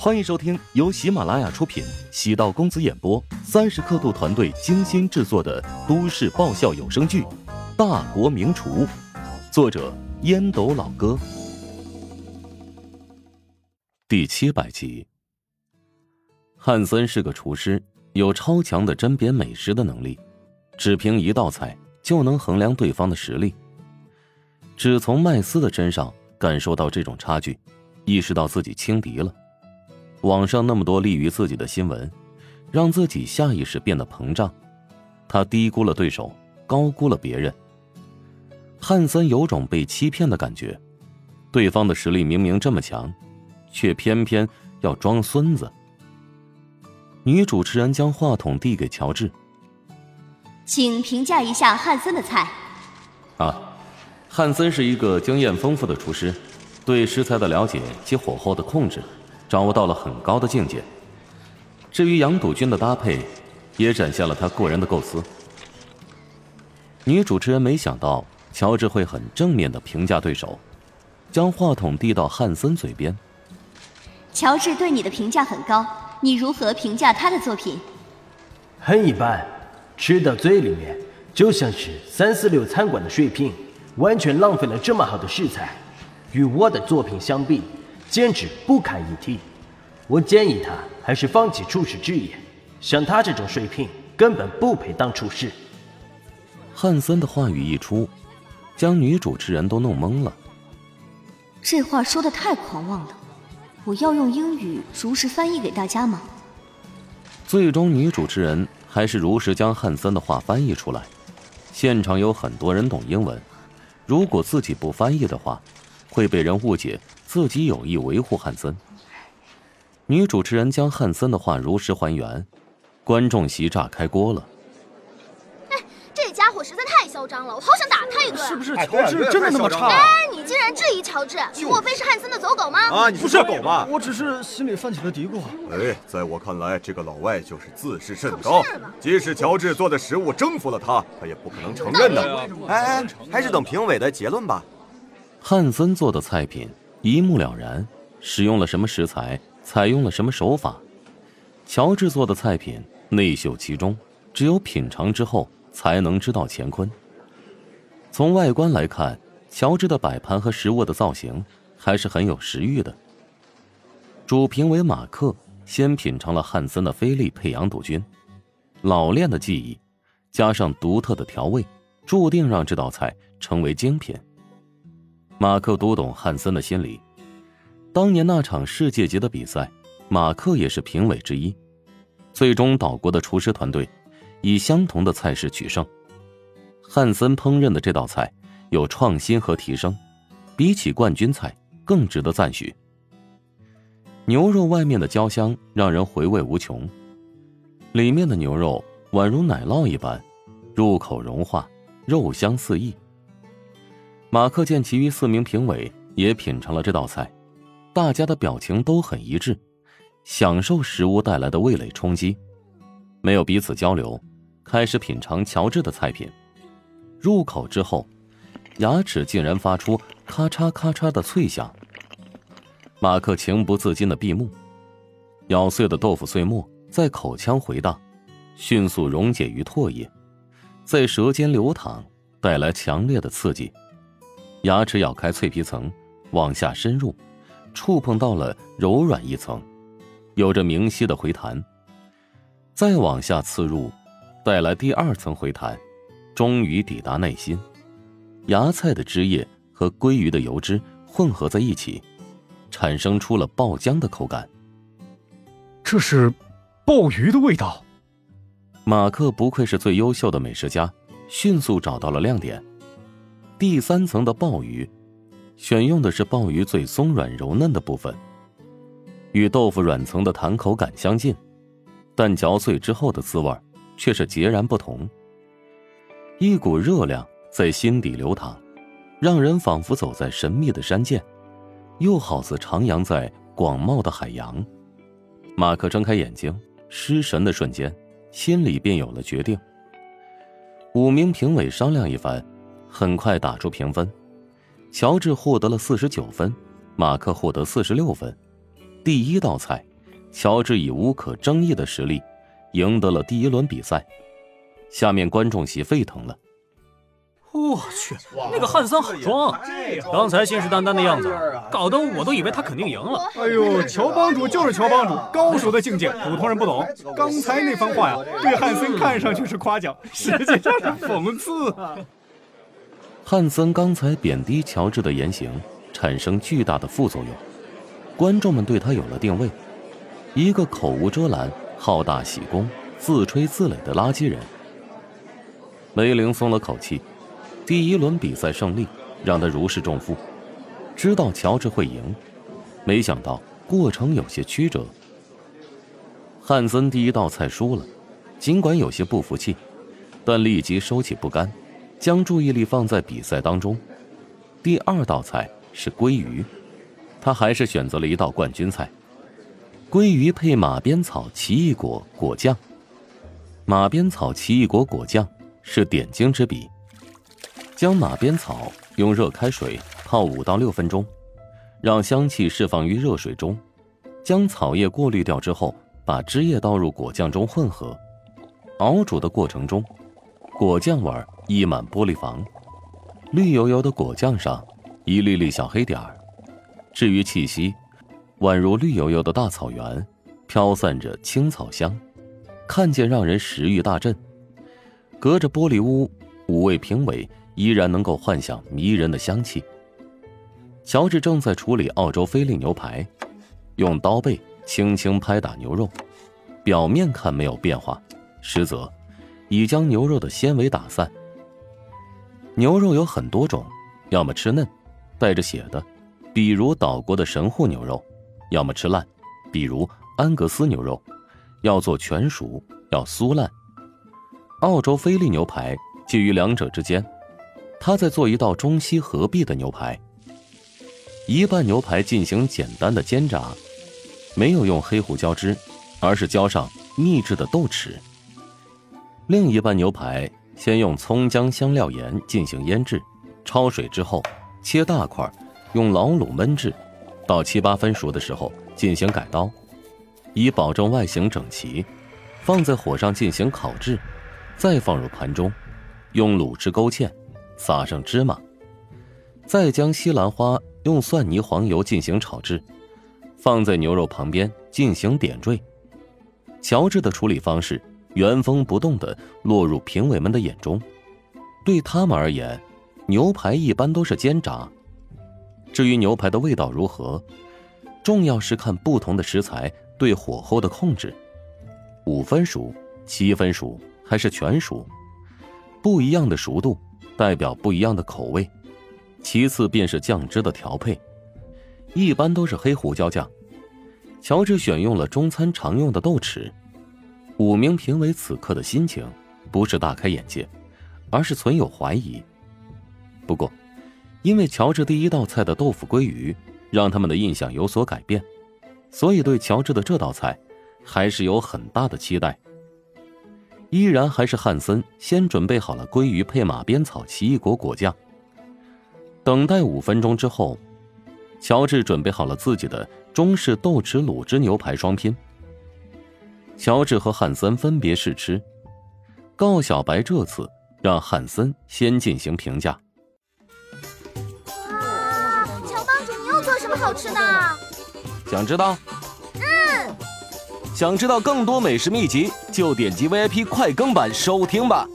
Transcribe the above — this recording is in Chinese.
欢迎收听由喜马拉雅出品、喜道公子演播、三十刻度团队精心制作的都市爆笑有声剧《大国名厨》，作者烟斗老哥，第七百集。汉森是个厨师，有超强的甄别美食的能力，只凭一道菜就能衡量对方的实力。只从麦斯的身上感受到这种差距，意识到自己轻敌了。网上那么多利于自己的新闻，让自己下意识变得膨胀。他低估了对手，高估了别人。汉森有种被欺骗的感觉，对方的实力明明这么强，却偏偏要装孙子。女主持人将话筒递给乔治，请评价一下汉森的菜。啊，汉森是一个经验丰富的厨师，对食材的了解及火候的控制。掌握到了很高的境界。至于杨笃君的搭配，也展现了他过人的构思。女主持人没想到乔治会很正面的评价对手，将话筒递到汉森嘴边。乔治对你的评价很高，你如何评价他的作品？很一般，吃到嘴里面就像是三四六餐馆的水平，完全浪费了这么好的食材。与我的作品相比。简直不堪一提，我建议他还是放弃厨师职业。像他这种水平，根本不配当厨师。汉森的话语一出，将女主持人都弄懵了。这话说的太狂妄了，我要用英语如实翻译给大家吗？最终，女主持人还是如实将汉森的话翻译出来。现场有很多人懂英文，如果自己不翻译的话，会被人误解。自己有意维护汉森。女主持人将汉森的话如实还原，观众席炸开锅了。哎，这家伙实在太嚣张了，我好想打他一顿。是不是乔治真的那么差？哎，你竟然质疑乔治？莫非是汉森的走狗吗？啊，你不是狗吧？我只是心里泛起了嘀咕。哎，在我看来，这个老外就是自视甚高。即使乔治做的食物征服了他，他也不可能承认的。哎，还是等评委的结论吧。汉森做的菜品。一目了然，使用了什么食材，采用了什么手法。乔治做的菜品内秀其中，只有品尝之后才能知道乾坤。从外观来看，乔治的摆盘和食物的造型还是很有食欲的。主评委马克先品尝了汉森的菲力配羊肚菌，老练的技艺，加上独特的调味，注定让这道菜成为精品。马克读懂汉森的心理。当年那场世界级的比赛，马克也是评委之一。最终，岛国的厨师团队以相同的菜式取胜。汉森烹饪的这道菜有创新和提升，比起冠军菜更值得赞许。牛肉外面的焦香让人回味无穷，里面的牛肉宛如奶酪一般，入口融化，肉香四溢。马克见其余四名评委也品尝了这道菜，大家的表情都很一致，享受食物带来的味蕾冲击，没有彼此交流，开始品尝乔治的菜品。入口之后，牙齿竟然发出咔嚓咔嚓的脆响。马克情不自禁的闭目，咬碎的豆腐碎末在口腔回荡，迅速溶解于唾液，在舌尖流淌，带来强烈的刺激。牙齿咬开脆皮层，往下深入，触碰到了柔软一层，有着明晰的回弹。再往下刺入，带来第二层回弹，终于抵达内心。芽菜的汁液和鲑鱼的油脂混合在一起，产生出了爆浆的口感。这是鲍鱼的味道。马克不愧是最优秀的美食家，迅速找到了亮点。第三层的鲍鱼，选用的是鲍鱼最松软柔嫩的部分，与豆腐软层的弹口感相近，但嚼碎之后的滋味却是截然不同。一股热量在心底流淌，让人仿佛走在神秘的山涧，又好似徜徉在广袤的海洋。马克睁开眼睛，失神的瞬间，心里便有了决定。五名评委商量一番。很快打出评分，乔治获得了四十九分，马克获得四十六分。第一道菜乔治以无可争议的实力赢得了第一轮比赛。下面观众席沸腾了。我去，那个汉森好装啊！刚才信誓旦旦的样子，搞得我都以为他肯定赢了。哎呦，乔帮主就是乔帮主，高手的境界，普通人不懂。刚才那番话呀，对汉森看上去是夸奖，实际上是 讽刺啊。汉森刚才贬低乔治的言行，产生巨大的副作用，观众们对他有了定位，一个口无遮拦、好大喜功、自吹自擂的垃圾人。梅林松了口气。第一轮比赛胜利让他如释重负，知道乔治会赢，没想到过程有些曲折。汉森第一道菜输了，尽管有些不服气，但立即收起不甘，将注意力放在比赛当中。第二道菜是鲑鱼，他还是选择了一道冠军菜——鲑鱼配马鞭草奇异果果酱。马鞭草奇异果果酱是点睛之笔。将马鞭草用热开水泡五到六分钟，让香气释放于热水中，将草叶过滤掉之后，把汁液倒入果酱中混合。熬煮的过程中，果酱味儿溢满玻璃房，绿油油的果酱上一粒粒小黑点儿。至于气息，宛如绿油油的大草原，飘散着青草香，看见让人食欲大振。隔着玻璃屋，五位评委。依然能够幻想迷人的香气。乔治正在处理澳洲菲力牛排，用刀背轻轻拍打牛肉，表面看没有变化，实则已将牛肉的纤维打散。牛肉有很多种，要么吃嫩，带着血的，比如岛国的神户牛肉；要么吃烂，比如安格斯牛肉，要做全熟，要酥烂。澳洲菲力牛排介于两者之间。他在做一道中西合璧的牛排。一半牛排进行简单的煎炸，没有用黑胡椒汁，而是浇上秘制的豆豉。另一半牛排先用葱姜香料盐进行腌制，焯水之后切大块，用老卤焖制，到七八分熟的时候进行改刀，以保证外形整齐，放在火上进行烤制，再放入盘中，用卤汁勾芡。撒上芝麻，再将西兰花用蒜泥、黄油进行炒制，放在牛肉旁边进行点缀。乔治的处理方式原封不动的落入评委们的眼中。对他们而言，牛排一般都是煎炸。至于牛排的味道如何，重要是看不同的食材对火候的控制。五分熟、七分熟还是全熟，不一样的熟度。代表不一样的口味，其次便是酱汁的调配，一般都是黑胡椒酱。乔治选用了中餐常用的豆豉。五名评委此刻的心情不是大开眼界，而是存有怀疑。不过，因为乔治第一道菜的豆腐鲑鱼让他们的印象有所改变，所以对乔治的这道菜还是有很大的期待。依然还是汉森先准备好了鲑鱼配马鞭草奇异果果酱。等待五分钟之后，乔治准备好了自己的中式豆豉卤汁牛排双拼。乔治和汉森分别试吃，高小白这次让汉森先进行评价。哇，乔帮主，你又做什么好吃的？想知道？嗯想知道更多美食秘籍，就点击 VIP 快更版收听吧。